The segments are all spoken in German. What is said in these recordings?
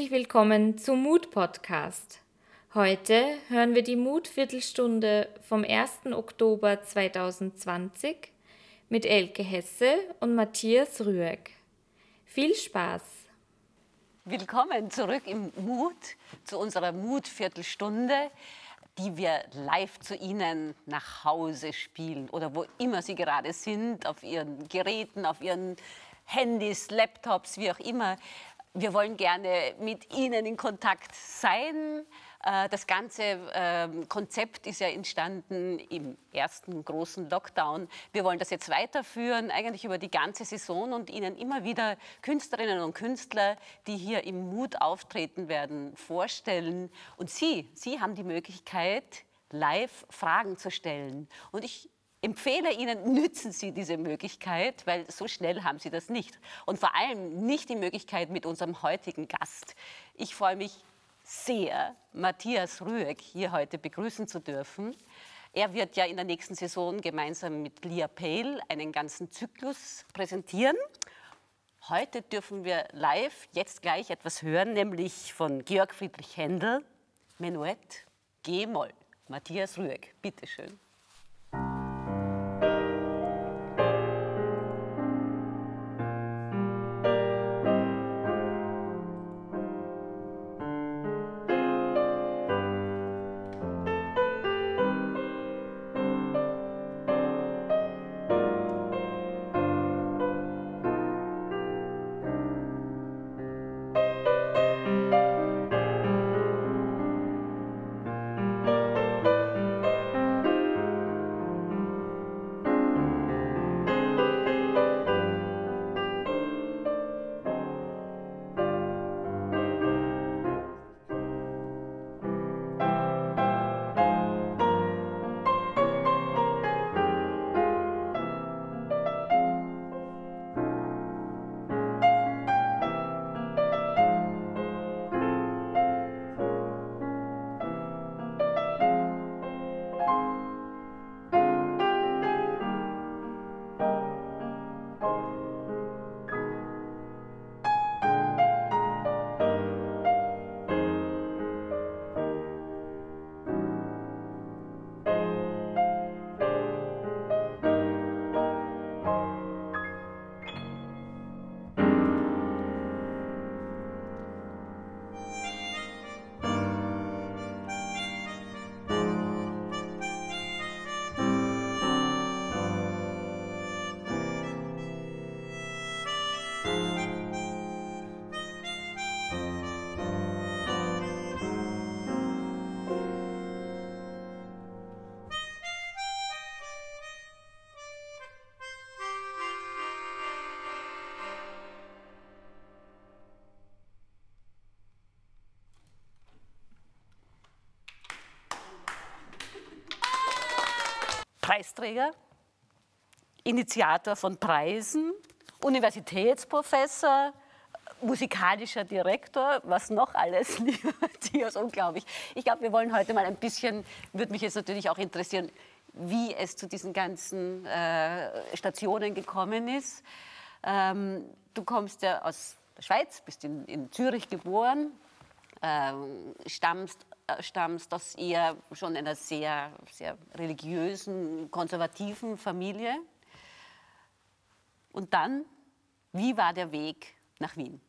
Herzlich willkommen zum Mut Podcast. Heute hören wir die Mutviertelstunde vom 1. Oktober 2020 mit Elke Hesse und Matthias Rüegg. Viel Spaß! Willkommen zurück im Mut zu unserer Mutviertelstunde, die wir live zu Ihnen nach Hause spielen oder wo immer Sie gerade sind, auf Ihren Geräten, auf Ihren Handys, Laptops, wie auch immer. Wir wollen gerne mit Ihnen in Kontakt sein. Äh, das ganze ähm, Konzept ist ja entstanden im ersten großen Lockdown. Wir wollen das jetzt weiterführen, eigentlich über die ganze Saison und Ihnen immer wieder Künstlerinnen und Künstler, die hier im Mut auftreten werden, vorstellen. Und Sie, Sie haben die Möglichkeit, live Fragen zu stellen. Und ich empfehle Ihnen, nützen Sie diese Möglichkeit, weil so schnell haben Sie das nicht. Und vor allem nicht die Möglichkeit mit unserem heutigen Gast. Ich freue mich sehr, Matthias Rüegg hier heute begrüßen zu dürfen. Er wird ja in der nächsten Saison gemeinsam mit Lia Pale einen ganzen Zyklus präsentieren. Heute dürfen wir live jetzt gleich etwas hören, nämlich von Georg Friedrich Händel, Menuett, G-Moll. Matthias Rüegg, bitteschön. Preisträger, Initiator von Preisen, Universitätsprofessor, musikalischer Direktor, was noch alles, lieber Matthias, unglaublich. Ich glaube, wir wollen heute mal ein bisschen, würde mich jetzt natürlich auch interessieren, wie es zu diesen ganzen äh, Stationen gekommen ist. Ähm, du kommst ja aus der Schweiz, bist in, in Zürich geboren, äh, stammst stammst aus eher schon einer sehr, sehr religiösen, konservativen Familie. Und dann, wie war der Weg nach Wien?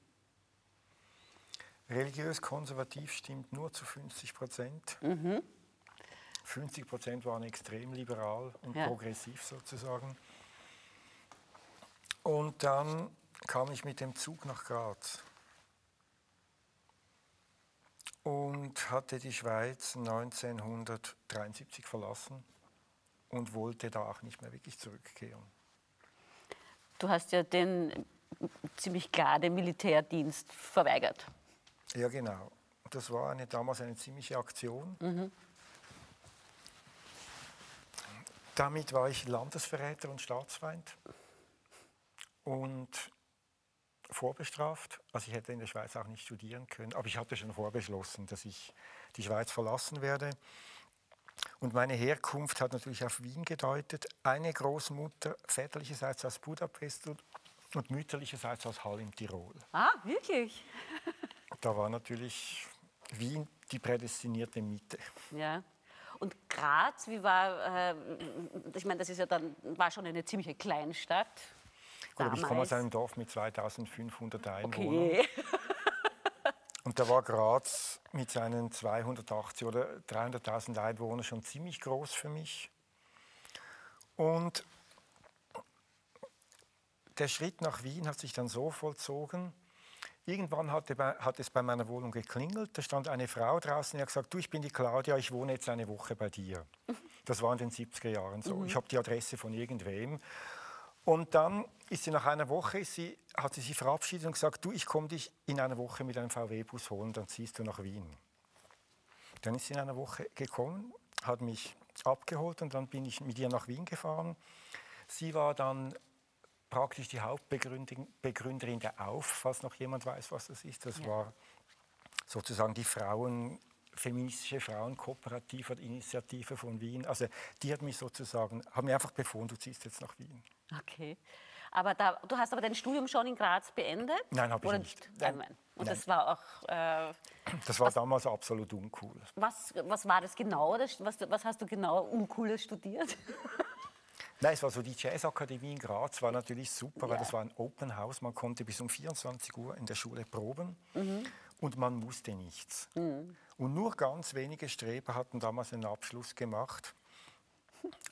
Religiös konservativ stimmt nur zu 50 Prozent. Mhm. 50 Prozent waren extrem liberal und ja. progressiv sozusagen. Und dann kam ich mit dem Zug nach Graz. Und hatte die Schweiz 1973 verlassen und wollte da auch nicht mehr wirklich zurückkehren. Du hast ja den ziemlich klar den Militärdienst verweigert. Ja, genau. Das war eine, damals eine ziemliche Aktion. Mhm. Damit war ich Landesverräter und Staatsfeind. Und vorbestraft. Also ich hätte in der Schweiz auch nicht studieren können, aber ich hatte schon vorbeschlossen, dass ich die Schweiz verlassen werde. Und meine Herkunft hat natürlich auf Wien gedeutet. Eine Großmutter väterlicherseits aus Budapest und mütterlicherseits aus Hall im Tirol. Ah, wirklich? da war natürlich Wien die prädestinierte Mitte. Ja. Und Graz, wie war, äh, ich meine, das ist ja dann, war schon eine ziemliche Kleinstadt. Aber ich komme aus damals. einem Dorf mit 2500 Einwohnern. Okay. Und da war Graz mit seinen 280 oder 300.000 Einwohnern schon ziemlich groß für mich. Und der Schritt nach Wien hat sich dann so vollzogen. Irgendwann hat es bei meiner Wohnung geklingelt. Da stand eine Frau draußen, die hat gesagt, du, ich bin die Claudia, ich wohne jetzt eine Woche bei dir. Das war in den 70er Jahren so. Ich habe die Adresse von irgendwem. Und dann ist sie nach einer Woche, sie, hat sie sich verabschiedet und gesagt, du, ich komme dich in einer Woche mit einem VW-Bus holen, dann ziehst du nach Wien. Dann ist sie in einer Woche gekommen, hat mich abgeholt und dann bin ich mit ihr nach Wien gefahren. Sie war dann praktisch die Hauptbegründerin Begründerin der AUF, falls noch jemand weiß, was das ist. Das war sozusagen die Frauen, feministische Frauenkooperative oder Initiative von Wien. Also die hat mich sozusagen, hat mir einfach befohlen, du ziehst jetzt nach Wien. Okay. Aber da, du hast aber dein Studium schon in Graz beendet? Nein, habe ich Oder- nicht. Nein. Nein. Und Nein. das war auch, äh, Das war damals absolut uncool. was, was war das genau? Das, was, was hast du genau Uncooles studiert? Nein, es war so die Jazzakademie in Graz, war natürlich super, weil Ja. das war ein Open House. Man konnte bis um 24 Uhr in der Schule proben Mhm. und man wusste nichts. Und nur ganz wenige Streber hatten damals einen Abschluss gemacht.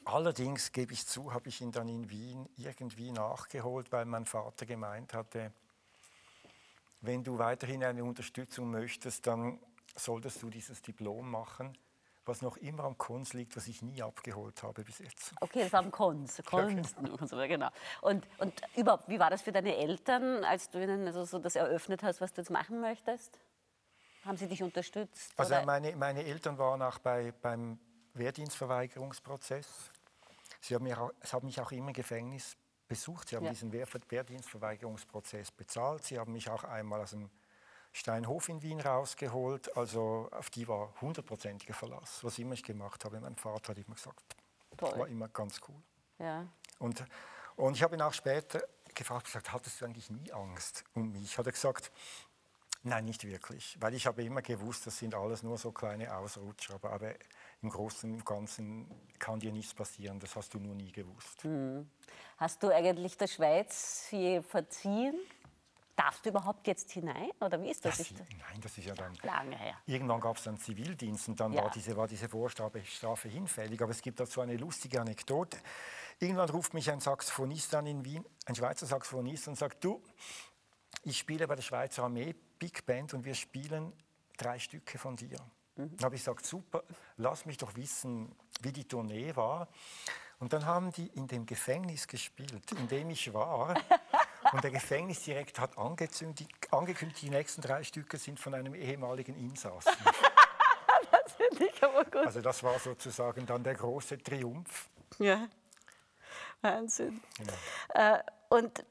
Allerdings, gebe ich zu, habe ich ihn dann in Wien irgendwie nachgeholt, weil mein Vater gemeint hatte, wenn du weiterhin eine Unterstützung möchtest, dann solltest du dieses Diplom machen, was noch immer am Kunst liegt, was ich nie abgeholt habe bis jetzt. Okay, das war am Kunst, Kunst und so, genau. Und, und überhaupt, wie war das für deine Eltern, als du ihnen also so das eröffnet hast, was du jetzt machen möchtest? Haben sie dich unterstützt? Also oder? meine, meine Eltern waren auch bei, beim Wehrdienstverweigerungsprozess. Sie haben mich auch, es haben mich auch immer im Gefängnis besucht. Sie haben Ja. diesen Wehr, Wehrdienstverweigerungsprozess bezahlt. Sie haben mich auch einmal aus dem Steinhof in Wien rausgeholt. Also auf die war hundertprozentiger Verlass. Was immer ich gemacht habe, mein Vater hat immer gesagt, Toll. war immer ganz cool. ja. Und, und ich habe ihn auch später gefragt, gesagt, hattest du eigentlich nie Angst um mich? Hat er gesagt, nein, nicht wirklich, weil ich habe immer gewusst, das sind alles nur so kleine Ausrutscher, aber, aber im Großen und Ganzen kann dir nichts passieren, das hast du nur nie gewusst. Hast du eigentlich der Schweiz je verziehen? Darfst du überhaupt jetzt hinein? Oder wie ist das? Das, nein, das ist ja dann... lange her. Irgendwann gab es dann Zivildienst und dann Ja. war, diese, war diese Vorstrafe Strafe hinfällig. Aber es gibt dazu eine lustige Anekdote. Irgendwann ruft mich ein Saxophonist an in Wien, ein Schweizer Saxophonist, und sagt, du, ich spiele bei der Schweizer Armee Big Band und wir spielen drei Stücke von dir. Dann habe ich gesagt, super, lass mich doch wissen, wie die Tournee war. Und dann haben die in dem Gefängnis gespielt, in dem ich war. Und der Gefängnisdirektor hat angekündigt, die nächsten drei Stücke sind von einem ehemaligen Insassen. Finde ich aber gut. Also das war sozusagen dann der große Triumph. Ja. Wahnsinn. Genau. Äh, und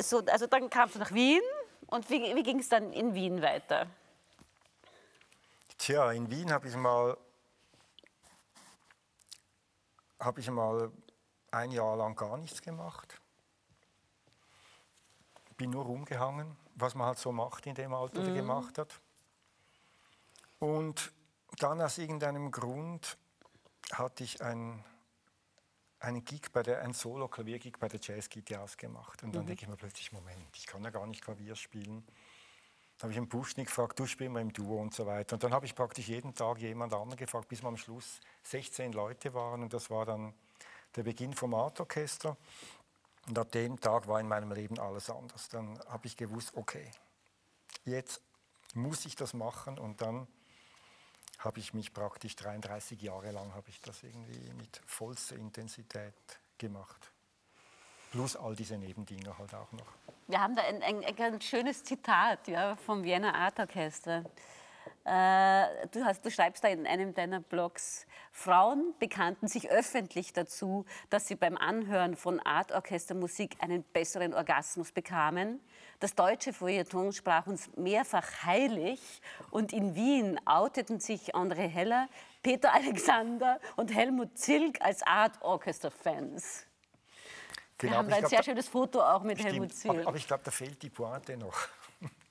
so, also dann kamst du nach Wien und wie, wie ging es dann in Wien weiter? Tja, in Wien habe ich mal habe ich mal ein Jahr lang gar nichts gemacht. Bin nur rumgehangen, was man halt so macht in dem Alter oder gemacht hat. Und dann aus irgendeinem Grund hatte ich ein, einen Gig bei der, ein Solo-Klaviergig bei der Jazz Kitty ausgemacht. Und dann denke ich mir plötzlich, Moment, ich kann ja gar nicht Klavier spielen. Dann habe ich einen Buschnick gefragt, du spielst mal im Duo und so weiter. Und dann habe ich praktisch jeden Tag jemand anderen gefragt, bis wir am Schluss 16 Leute waren. Und das war dann der Beginn vom Art Orchester. Und ab dem Tag war in meinem Leben alles anders. Dann habe ich gewusst, okay, jetzt muss ich das machen. Und dann habe ich mich praktisch 33 Jahre lang habe ich das irgendwie mit vollster Intensität gemacht. Plus all diese Nebendinger halt auch noch. Wir haben da ein, ein, ein ganz schönes Zitat ja, vom Vienna Art Orchester. Äh, du, hast, du schreibst da in einem deiner Blogs, Frauen bekannten sich öffentlich dazu, dass sie beim Anhören von Art Orchestermusik einen besseren Orgasmus bekamen. Das deutsche Feuilleton sprach uns mehrfach heilig und in Wien outeten sich André Heller, Peter Alexander und Helmut Zilk als Art Orchester-Fans. Wir Genau, haben aber da ein glaub, sehr schönes Foto auch mit Helmut Stimmt, aber, Zilk. aber ich glaube, da fehlt die Pointe noch.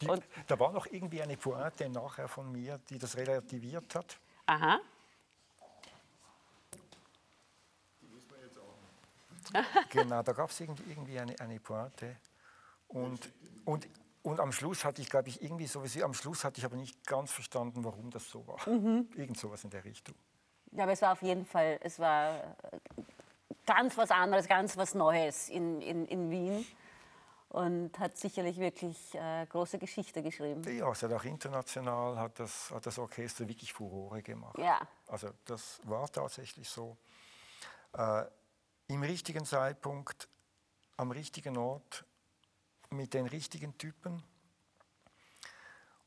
Die, Und- da war noch irgendwie eine Pointe nachher von mir, die das relativiert hat. Aha. Genau, da gab es irgendwie, irgendwie eine, eine Pointe. Und, und, und am Schluss hatte ich, glaube ich, irgendwie so wie Sie, am Schluss hatte ich aber nicht ganz verstanden, warum das so war. Irgend sowas in der Richtung. Ja, aber es war auf jeden Fall, es war äh, ganz was anderes, ganz was Neues in, in, in Wien und hat sicherlich wirklich äh, große Geschichte geschrieben. Ja, es hat auch international hat das, hat das Orchester wirklich Furore gemacht. Ja. Also das war tatsächlich so. Äh, Im richtigen Zeitpunkt, am richtigen Ort, mit den richtigen Typen.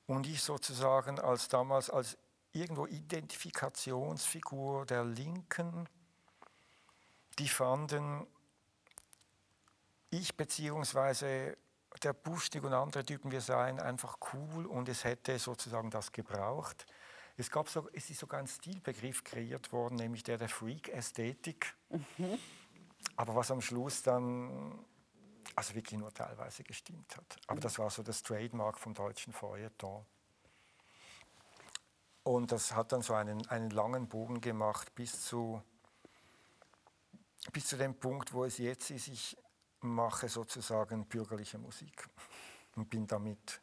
Und ich sozusagen als damals als irgendwo Identifikationsfigur der Linken, die fanden, ich beziehungsweise der Buschnig und andere Typen, wir seien einfach cool und es hätte sozusagen das gebraucht. Es, gab so, es ist sogar ein Stilbegriff kreiert worden, nämlich der der Freak-Ästhetik. Aber was am Schluss dann also wirklich nur teilweise gestimmt hat. Aber das war so das Trademark vom deutschen Feuilleton. Und das hat dann so einen, einen langen Bogen gemacht bis zu, bis zu dem Punkt, wo es jetzt ist. Ich mache sozusagen bürgerliche Musik und bin damit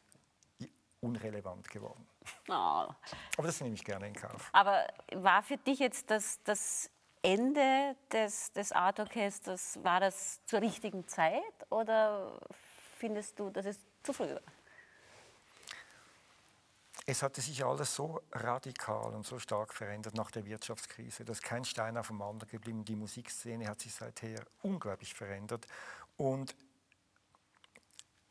unrelevant geworden. Oh. Aber das nehme ich gerne in Kauf. Aber war für dich jetzt das, das Ende des, des Art Orchesters, war das zur richtigen Zeit oder findest du, dass es zu früh war? Es hatte sich alles so radikal und so stark verändert nach der Wirtschaftskrise. Da ist kein Stein auf dem anderen geblieben. Die Musikszene hat sich seither unglaublich verändert. Und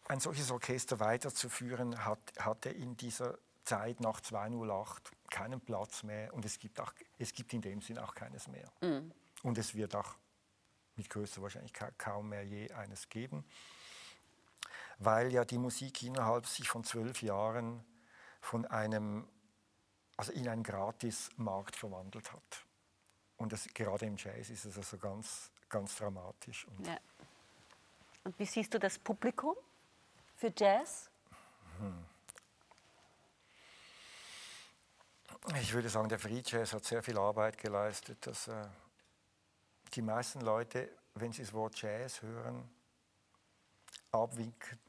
ein solches Orchester weiterzuführen, hat, hatte in dieser Zeit nach 208 keinen Platz mehr. Und es gibt, auch, es gibt in dem Sinn auch keines mehr. Und es wird auch mit größter Wahrscheinlichkeit kaum mehr je eines geben weil ja die Musik innerhalb sich von zwölf Jahren von einem, also in einen Gratismarkt verwandelt hat. Und das, gerade im Jazz ist es also ganz, ganz dramatisch. Und Ja. Und wie siehst du das Publikum für Jazz? Ich würde sagen, der Free Jazz hat sehr viel Arbeit geleistet, dass äh, die meisten Leute, wenn sie das Wort Jazz hören, abwinken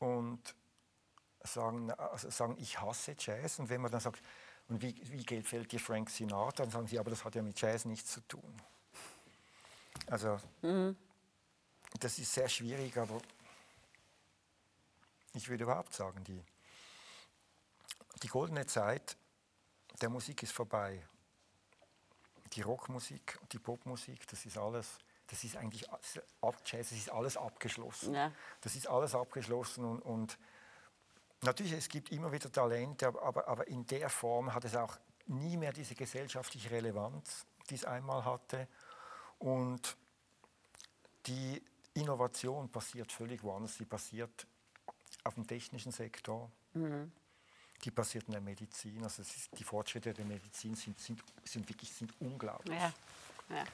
und sagen, also sagen, ich hasse Jazz. Und wenn man dann sagt, und wie, wie gefällt dir Frank Sinatra, dann sagen sie, aber das hat ja mit Jazz nichts zu tun. Also, das ist sehr schwierig, aber ich würde überhaupt sagen, die, die goldene Zeit der Musik ist vorbei. Die Rockmusik und die Popmusik, das ist alles, das ist eigentlich Jazz, das ist alles abgeschlossen. Ja. Das ist alles abgeschlossen und, und natürlich, es gibt immer wieder Talente, aber, aber, aber in der Form hat es auch nie mehr diese gesellschaftliche Relevanz, die es einmal hatte. Und die Innovation passiert völlig woanders. Sie passiert auf dem technischen Sektor, die passiert in der Medizin. Also ist, die Fortschritte der Medizin sind, sind, sind wirklich sind unglaublich. Ja. Ja.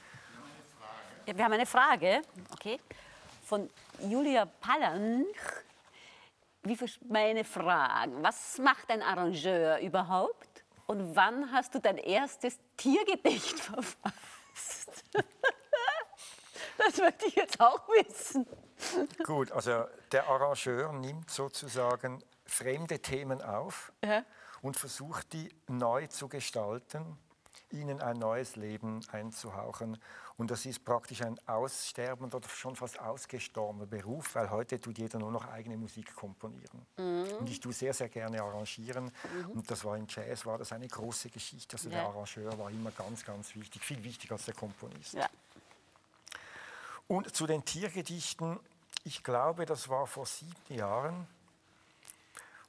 Ja, wir haben eine Frage, okay, von Julia Pallanch. Wie meine Fragen. Was macht ein Arrangeur überhaupt? Und wann hast du dein erstes Tiergedicht verfasst? das möchte ich jetzt auch wissen. Gut, also der Arrangeur nimmt sozusagen fremde Themen auf Ja. und versucht die neu zu gestalten, ihnen ein neues Leben einzuhauchen. Und das ist praktisch ein aussterbender oder schon fast ausgestorbener Beruf, weil heute tut jeder nur noch eigene Musik komponieren. Und ich tue sehr, sehr gerne arrangieren. Und das war im Jazz war das eine große Geschichte. Also der Ja. Arrangeur war immer ganz, ganz wichtig, viel wichtiger als der Komponist. Ja. Und zu den Tiergedichten, ich glaube, das war vor sieben Jahren.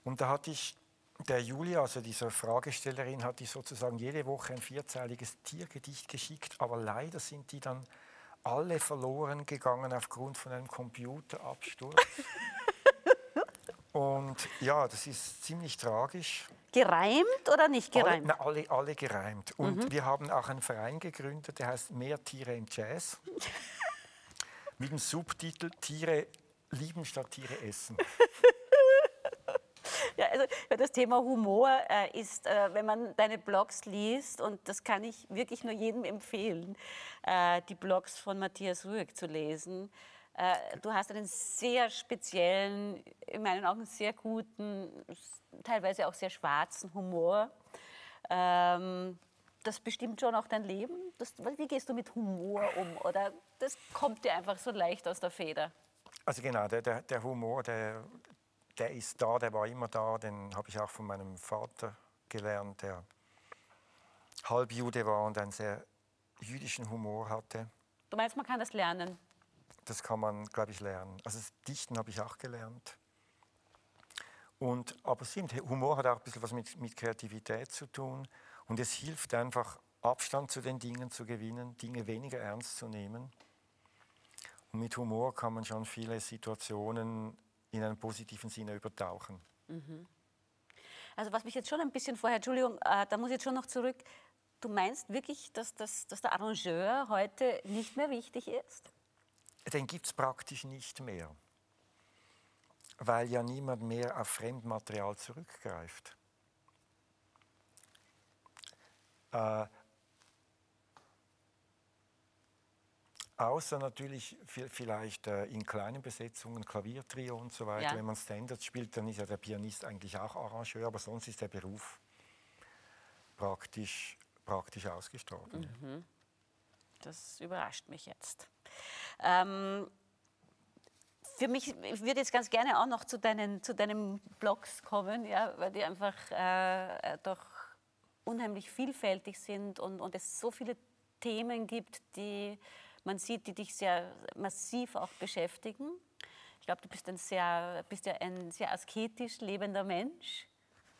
Und da hatte ich der Julia, also dieser Fragestellerin, hatte ich sozusagen jede Woche ein vierzeiliges Tiergedicht geschickt, aber leider sind die dann alle verloren gegangen aufgrund von einem Computerabsturz. Und ja, das ist ziemlich tragisch. Gereimt oder nicht Alle, gereimt? na, alle, alle gereimt. Und wir haben auch einen Verein gegründet, der heißt Mehr Tiere im Jazz. mit dem Subtitel Tiere lieben statt Tiere essen. Ja, also das Thema Humor äh, ist, äh, wenn man deine Blogs liest, und das kann ich wirklich nur jedem empfehlen, äh, die Blogs von Matthias Rüegg zu lesen. Äh, du hast einen sehr speziellen, in meinen Augen sehr guten, teilweise auch sehr schwarzen Humor. Ähm, das bestimmt schon auch dein Leben? Das, wie gehst du mit Humor um? Oder das kommt dir einfach so leicht aus der Feder? Also genau, der, der, der Humor, der, der ist da, der war immer da. Den habe ich auch von meinem Vater gelernt, der Halbjude war und einen sehr jüdischen Humor hatte. Du meinst, man kann das lernen? Das kann man, glaube ich, lernen. Also das Dichten habe ich auch gelernt. Und, aber stimmt, Humor hat auch ein bisschen was mit, mit Kreativität zu tun. Und es hilft einfach, Abstand zu den Dingen zu gewinnen, Dinge weniger ernst zu nehmen. Und mit Humor kann man schon viele Situationen in einem positiven Sinne übertauchen. Mhm. Also was mich jetzt schon ein bisschen vorher, Entschuldigung, äh, da muss ich jetzt schon noch zurück. Du meinst wirklich, dass, das, dass der Arrangeur heute nicht mehr wichtig ist? Den gibt es praktisch nicht mehr, weil ja niemand mehr auf Fremdmaterial zurückgreift. Äh, Außer natürlich vielleicht äh, in kleinen Besetzungen, Klaviertrio und so weiter. Ja. Wenn man Standards spielt, dann ist ja der Pianist eigentlich auch Arrangeur, aber sonst ist der Beruf praktisch, praktisch ausgestorben. Mhm. Das überrascht mich jetzt. Ähm, für mich, ich würde jetzt ganz gerne auch noch zu deinen, zu deinen Blogs kommen, ja, weil die einfach äh, doch unheimlich vielfältig sind und, und es so viele Themen gibt, die man sieht, die dich sehr massiv auch beschäftigen. Ich glaube, du bist ein sehr, bist ja ein sehr asketisch lebender Mensch.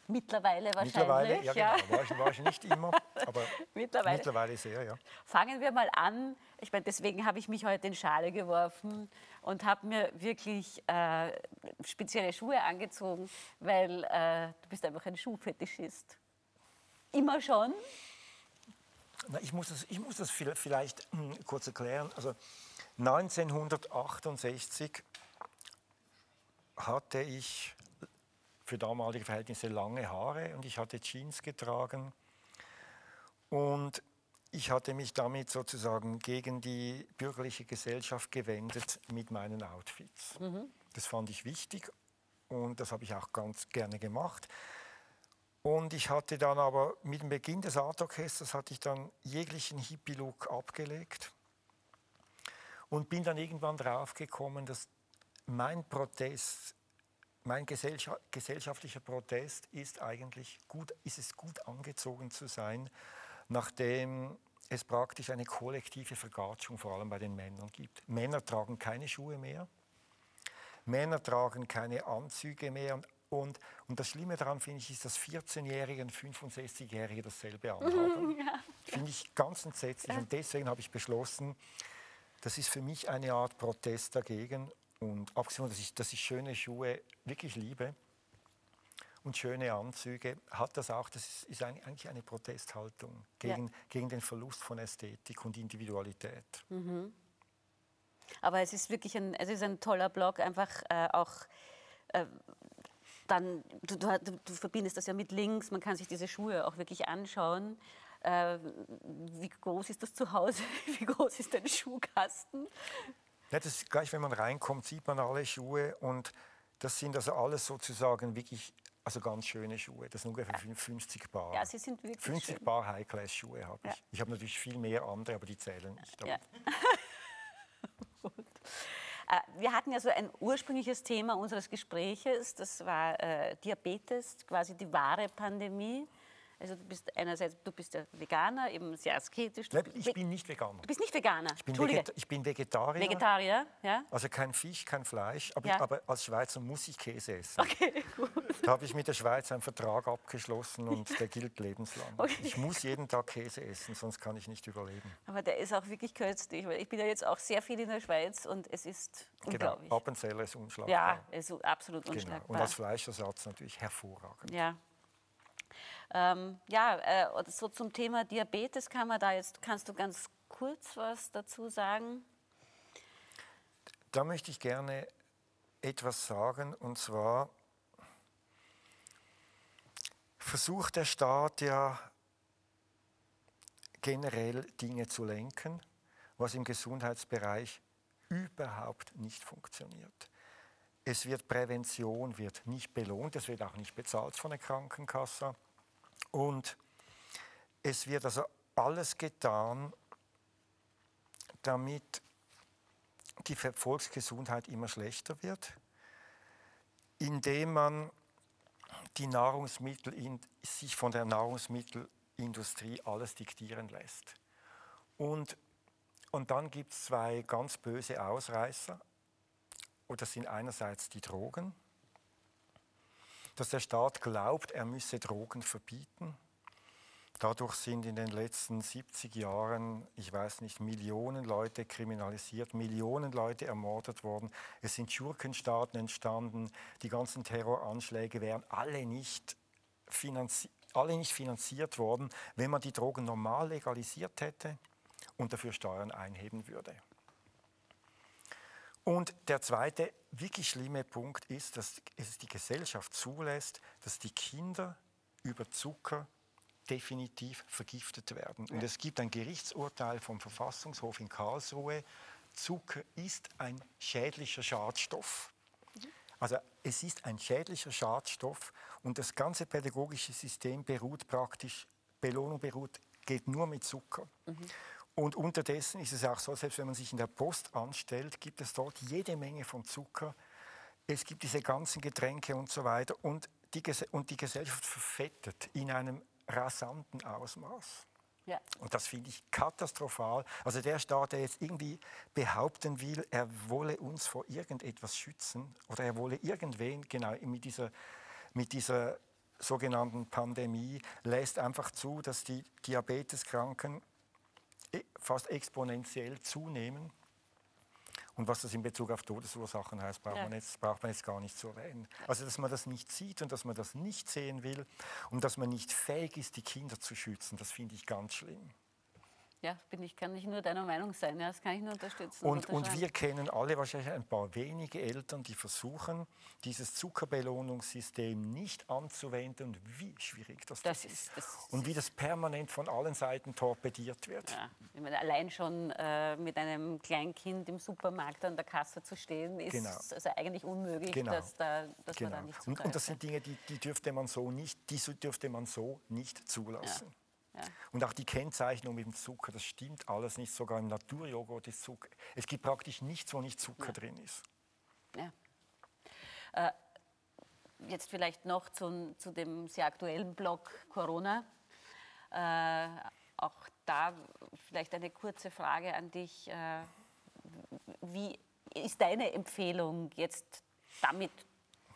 Mittlerweile wahrscheinlich. Mittlerweile, ja, ja. Genau. War, ich, war ich nicht immer, aber mittlerweile. mittlerweile sehr, ja. Fangen wir mal an. Ich meine, deswegen habe ich mich heute in Schale geworfen und habe mir wirklich äh, spezielle Schuhe angezogen, weil äh, du bist einfach ein Schuhfetischist. Immer schon? Na, ich, muss das, ich muss das vielleicht hm, kurz erklären. Also 1968 hatte ich für damalige Verhältnisse lange Haare und ich hatte Jeans getragen. Und ich hatte mich damit sozusagen gegen die bürgerliche Gesellschaft gewendet mit meinen Outfits. Mhm. Das fand ich wichtig und das habe ich auch ganz gerne gemacht. Und ich hatte dann aber mit dem Beginn des Artorchesters hatte ich dann jeglichen Hippie-Look abgelegt und bin dann irgendwann draufgekommen, dass mein Protest, mein gesellschaftlicher Protest ist eigentlich gut, ist es gut angezogen zu sein, nachdem es praktisch eine kollektive Vergatschung vor allem bei den Männern gibt. Männer tragen keine Schuhe mehr, Männer tragen keine Anzüge mehr und und, und das Schlimme daran finde ich, ist, dass 14-Jährige und 65-Jährige dasselbe anhaben. Ja. Finde ich ganz entsetzlich. Ja. Und deswegen habe ich beschlossen, das ist für mich eine Art Protest dagegen. Und abgesehen davon, dass ich, dass ich schöne Schuhe wirklich liebe und schöne Anzüge, hat das auch, das ist, eigentlich eine Protesthaltung gegen, ja. gegen den Verlust von Ästhetik und Individualität. Mhm. Aber es ist wirklich ein, es ist ein toller Blog, einfach äh, auch äh, dann, du, du, du, verbindest das ja mit Links, man kann sich diese Schuhe auch wirklich anschauen. Äh, wie groß ist das zu Hause? Wie groß ist dein Schuhkasten? Ja, das gleich, wenn man reinkommt, sieht man alle Schuhe und das sind also alles sozusagen wirklich also ganz schöne Schuhe. Das sind ungefähr 50 Paar. Ja, sie sind wirklich 50 schön. Paar High-Class-Schuhe habe ich. Ja. Ich habe natürlich viel mehr andere, aber die zählen nicht. Ja. Äh, wir hatten ja so ein ursprüngliches Thema unseres Gespräches, das war äh, Diabetes, quasi die wahre Pandemie. Also du bist einerseits, du bist ja Veganer, eben sehr asketisch. Nein, ich bin nicht Veganer. Du bist nicht Veganer? Ich bin, Veget ich bin Vegetarier. Vegetarier, ja. Also kein Fisch, kein Fleisch, aber, ja. aber, als Schweizer muss ich Käse essen. Okay, gut. Da habe ich mit der Schweiz einen Vertrag abgeschlossen und der gilt lebenslang. Okay. Ich muss jeden Tag Käse essen, sonst kann ich nicht überleben. Aber der ist auch wirklich köstlich, weil ich bin ja jetzt auch sehr viel in der Schweiz und es ist genau. unglaublich. Genau, Appenzeller ist unschlagbar. Ja, ist absolut unschlagbar. Genau. Und als Fleischersatz natürlich hervorragend. Ja, ähm, ja, äh, so zum Thema Diabetes kann man da jetzt, kannst du ganz kurz was dazu sagen? Da möchte ich gerne etwas sagen und zwar, versucht der Staat ja generell Dinge zu lenken, was im Gesundheitsbereich überhaupt nicht funktioniert. Es wird Prävention wird nicht belohnt, es wird auch nicht bezahlt von der Krankenkasse und es wird also alles getan, damit die Volksgesundheit immer schlechter wird, indem man die Nahrungsmittel sich von der Nahrungsmittelindustrie alles diktieren lässt. Und, und dann gibt es zwei ganz böse Ausreißer. Und das sind einerseits die Drogen, dass der Staat glaubt, er müsse Drogen verbieten Dadurch sind in den letzten 70 Jahren, ich weiß nicht, Millionen Leute kriminalisiert, Millionen Leute ermordet worden. Es sind Schurkenstaaten entstanden. Die ganzen Terroranschläge wären alle nicht, alle nicht finanziert worden, wenn man die Drogen normal legalisiert hätte und dafür Steuern einheben würde. Und der zweite wirklich schlimme Punkt ist, dass es die Gesellschaft zulässt, dass die Kinder über Zucker definitiv vergiftet werden. Und es gibt ein Gerichtsurteil vom Verfassungshof in Karlsruhe, Zucker ist ein schädlicher Schadstoff. Also es ist ein schädlicher Schadstoff und das ganze pädagogische System beruht praktisch, Belohnung beruht, geht nur mit Zucker. Mhm. Und unterdessen ist es auch so, selbst wenn man sich in der Post anstellt, gibt es dort jede Menge von Zucker. Es gibt diese ganzen Getränke und so weiter. Und die, und die Gesellschaft verfettet in einem rasanten Ausmaß. Ja. Und das finde ich katastrophal. Also der Staat, der jetzt irgendwie behaupten will, er wolle uns vor irgendetwas schützen oder er wolle irgendwen, genau mit dieser, mit dieser sogenannten Pandemie, lässt einfach zu, dass die Diabeteskranken fast exponentiell zunehmen. Und was das in Bezug auf Todesursachen heißt, braucht, ja. man, jetzt, braucht man jetzt gar nicht zu erwähnen. Also, dass man das nicht sieht und dass man das nicht sehen will und dass man nicht fähig ist, die Kinder zu schützen, das finde ich ganz schlimm. Ja, bin ich, kann ich nur deiner Meinung sein. Ja, das kann ich nur unterstützen. Und, und wir kennen alle wahrscheinlich ein paar wenige Eltern, die versuchen, dieses Zuckerbelohnungssystem nicht anzuwenden und wie schwierig das, das ist. Das und wie das permanent von allen Seiten torpediert wird. Ja, ich meine, allein schon äh, mit einem Kleinkind im Supermarkt an der Kasse zu stehen, ist genau. also eigentlich unmöglich, genau. dass, da, dass genau. man da nicht und, und das sind Dinge, die, die, dürfte man so nicht, die dürfte man so nicht zulassen. Ja. Ja. Und auch die Kennzeichnung mit dem Zucker, das stimmt alles nicht. Sogar im Naturjoghurt ist Zucker. Es gibt praktisch nichts, wo nicht Zucker ja. drin ist. Ja. Äh, jetzt vielleicht noch zum, zu dem sehr aktuellen Block Corona. Äh, auch da vielleicht eine kurze Frage an dich. Äh, wie ist deine Empfehlung, jetzt damit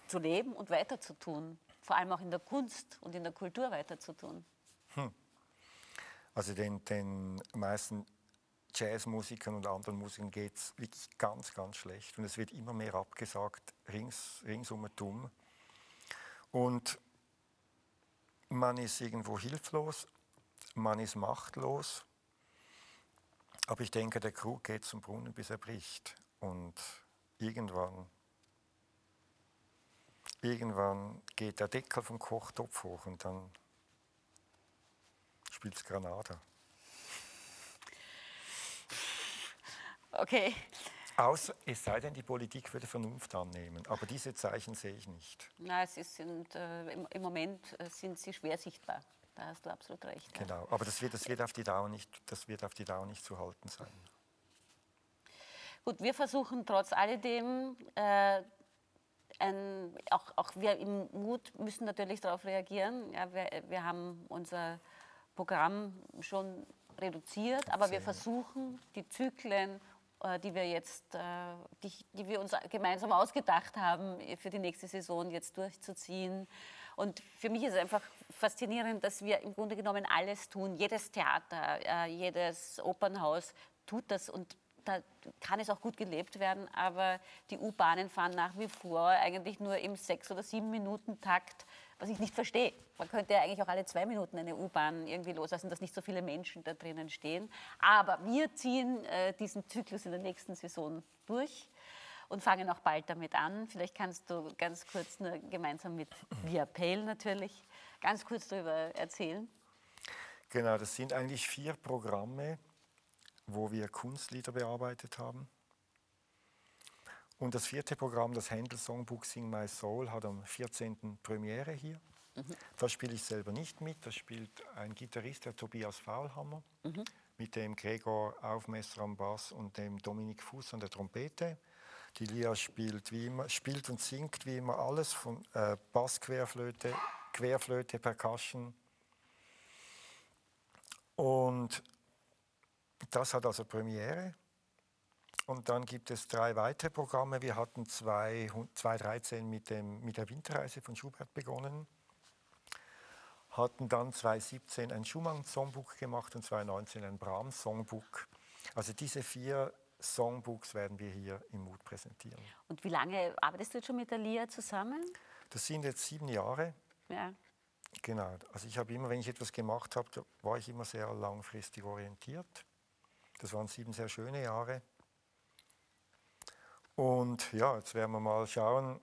zu leben und weiterzutun? Vor allem auch in der Kunst und in der Kultur weiterzutun? Hm. Also den, den meisten Jazzmusikern und anderen Musikern geht es wirklich ganz, ganz schlecht. Und es wird immer mehr abgesagt, rings, ringsum dumm. Und man ist irgendwo hilflos, man ist machtlos. Aber ich denke, der Krug geht zum Brunnen, bis er bricht. Und irgendwann, irgendwann geht der Deckel vom Kochtopf hoch und dann spielst Granada. Okay. Außer, es sei denn, die Politik würde Vernunft annehmen. Aber diese Zeichen sehe ich nicht. Nein, sie sind, äh, im, im, Moment äh, sind sie schwer sichtbar. Da hast du absolut recht. Genau, ja. aber das wird, das, wird auf die Dauer nicht, das wird auf die Dauer nicht zu halten sein. Gut, wir versuchen trotz alledem, äh, ein, auch, auch wir im Mut müssen natürlich darauf reagieren. Ja, wir, wir haben unser Programm schon reduziert, aber wir versuchen, die Zyklen, äh, die wir jetzt, äh, die, die wir uns gemeinsam ausgedacht haben, für die nächste Saison jetzt durchzuziehen. Und für mich ist es einfach faszinierend, dass wir im Grunde genommen alles tun. Jedes Theater, äh, jedes Opernhaus tut das und da kann es auch gut gelebt werden, aber die U-Bahnen fahren nach wie vor eigentlich nur im sechs- oder sieben Minuten Takt was ich nicht verstehe. Man könnte ja eigentlich auch alle zwei Minuten eine U-Bahn irgendwie loslassen, dass nicht so viele Menschen da drinnen stehen. Aber wir ziehen äh, diesen Zyklus in der nächsten Saison durch und fangen auch bald damit an. Vielleicht kannst du ganz kurz nur gemeinsam mit Via Pale natürlich ganz kurz darüber erzählen? Genau, das sind eigentlich vier Programme, wo wir Kunstlieder bearbeitet haben. Und das vierte Programm, das Händel Songbook Sing My Soul, hat am 14. Premiere hier. Mhm. Da spiele ich selber nicht mit, da spielt ein Gitarrist, der Tobias Faulhammer, mhm. mit dem Gregor Aufmesser am Bass und dem Dominik Fuß an der Trompete. Die Lia spielt, wie immer, spielt und singt wie immer alles, von äh, Bass, Querflöte, Querflöte, Percussion. Und das hat also Premiere. Und dann gibt es drei weitere Programme. Wir hatten 2013 mit, dem, mit der Winterreise von Schubert begonnen, hatten dann 2017 ein Schumann-Songbook gemacht und 2019 ein Brahms-Songbook. Also diese vier Songbooks werden wir hier im Mut präsentieren. Und wie lange arbeitest du jetzt schon mit der Lia zusammen? Das sind jetzt sieben Jahre. Ja. Genau. Also ich habe immer, wenn ich etwas gemacht habe, war ich immer sehr langfristig orientiert. Das waren sieben sehr schöne Jahre. Und ja, jetzt werden wir mal schauen,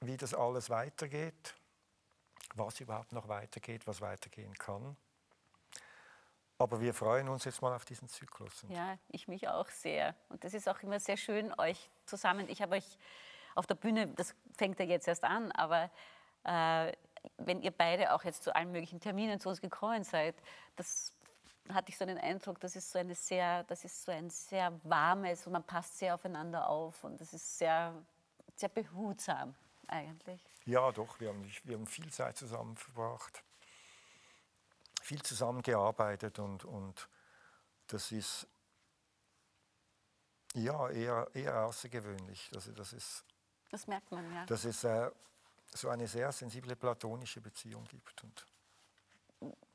wie das alles weitergeht, was überhaupt noch weitergeht, was weitergehen kann. Aber wir freuen uns jetzt mal auf diesen Zyklus. Ja, ich mich auch sehr. Und das ist auch immer sehr schön, euch zusammen. Ich habe euch auf der Bühne, das fängt ja jetzt erst an, aber äh, wenn ihr beide auch jetzt zu allen möglichen Terminen zu uns gekommen seid, das hatte ich so den Eindruck, das ist so eine sehr, das ist so ein sehr warmes und man passt sehr aufeinander auf und das ist sehr, sehr behutsam eigentlich. Ja, doch, wir haben, wir haben viel Zeit zusammen verbracht, viel zusammengearbeitet und, und das ist ja eher, eher außergewöhnlich. Also das, ist, das merkt man, ja. Dass es äh, so eine sehr sensible platonische Beziehung gibt. Und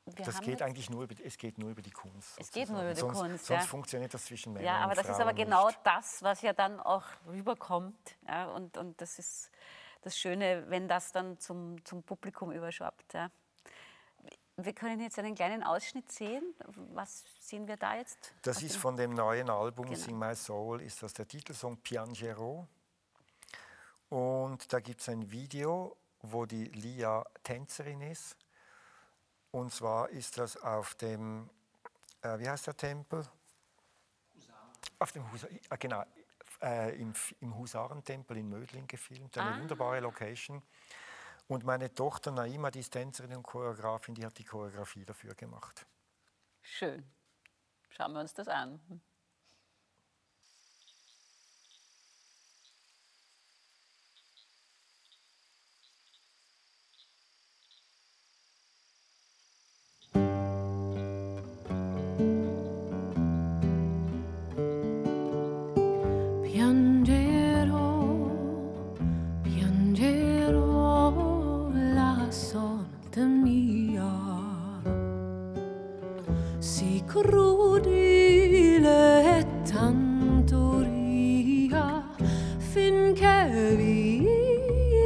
wir das geht eigentlich nur über, es geht nur über die Kunst. Es geht nur über die sonst, Kunst. Sonst ja. funktioniert das zwischen Männern Ja, aber das ist aber genau nicht. das, was ja dann auch rüberkommt. Ja, und, und das ist das Schöne, wenn das dann zum, zum Publikum überschwappt. Ja. Wir können jetzt einen kleinen Ausschnitt sehen. Was sehen wir da jetzt? Das ist von dem neuen Album genau. Sing My Soul, ist das der Titelsong Piangero. Und da gibt es ein Video, wo die Lia Tänzerin ist und zwar ist das auf dem, äh, wie heißt der Tempel? Husaren. Auf dem Husaren, äh, genau, äh, im, im Husarentempel in Mödling gefilmt. Eine ah. wunderbare Location. Und meine Tochter Naima, die ist Tänzerin und Choreografin, die hat die Choreografie dafür gemacht. Schön. Schauen wir uns das an. carry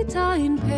it in pain.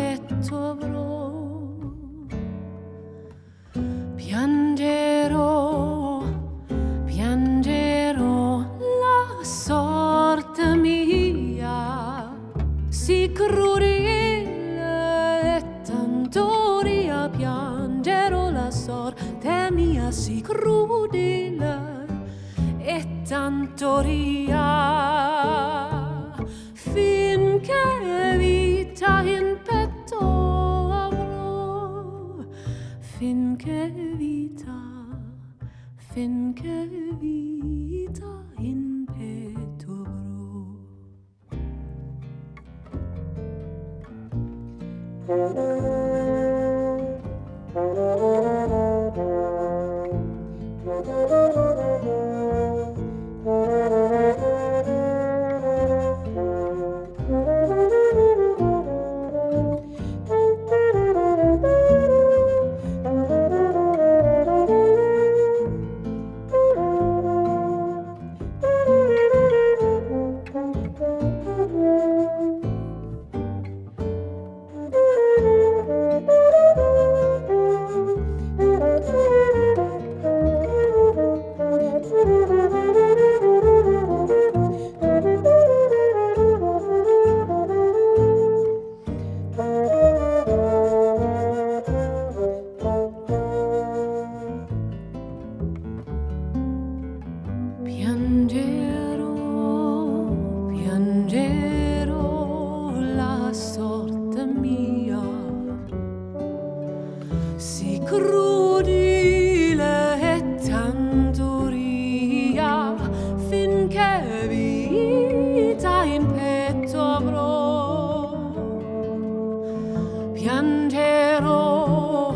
Piangerò,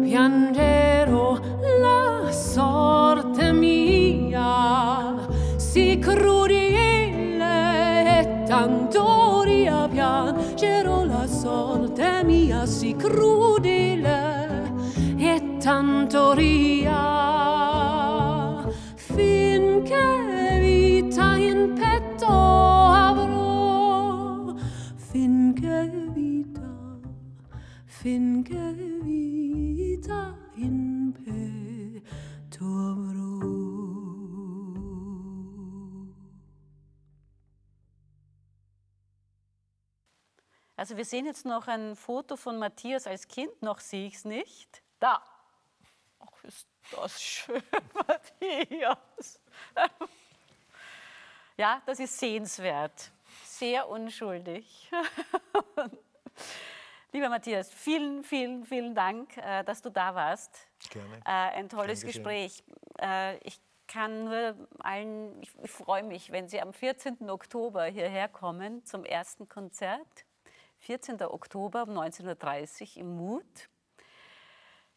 piangerò la sorte mia, si crudele e tanto ria piangerò la sorte mia, si crudele e tanto ria. Also wir sehen jetzt noch ein Foto von Matthias als Kind, noch sehe ich es nicht. Da. Ach, ist das schön, Matthias. Ja, das ist sehenswert. Sehr unschuldig. Lieber Matthias, vielen, vielen, vielen Dank, äh, dass du da warst. Gerne. Äh, ein tolles Gespräch. Äh, ich kann nur allen, ich freue mich, wenn Sie am 14. Oktober hierher kommen zum ersten Konzert. 14. Oktober um 19.30 Uhr im Mut.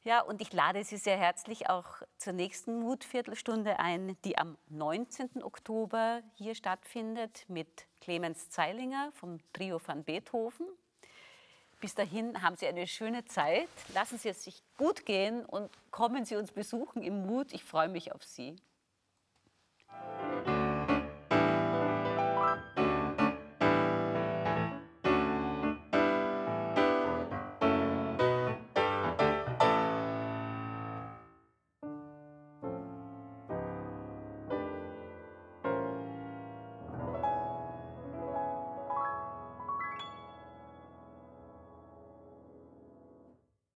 Ja, und ich lade Sie sehr herzlich auch zur nächsten Mutviertelstunde ein, die am 19. Oktober hier stattfindet mit Clemens Zeilinger vom Trio van Beethoven. Bis dahin haben Sie eine schöne Zeit. Lassen Sie es sich gut gehen und kommen Sie uns besuchen im Mut. Ich freue mich auf Sie.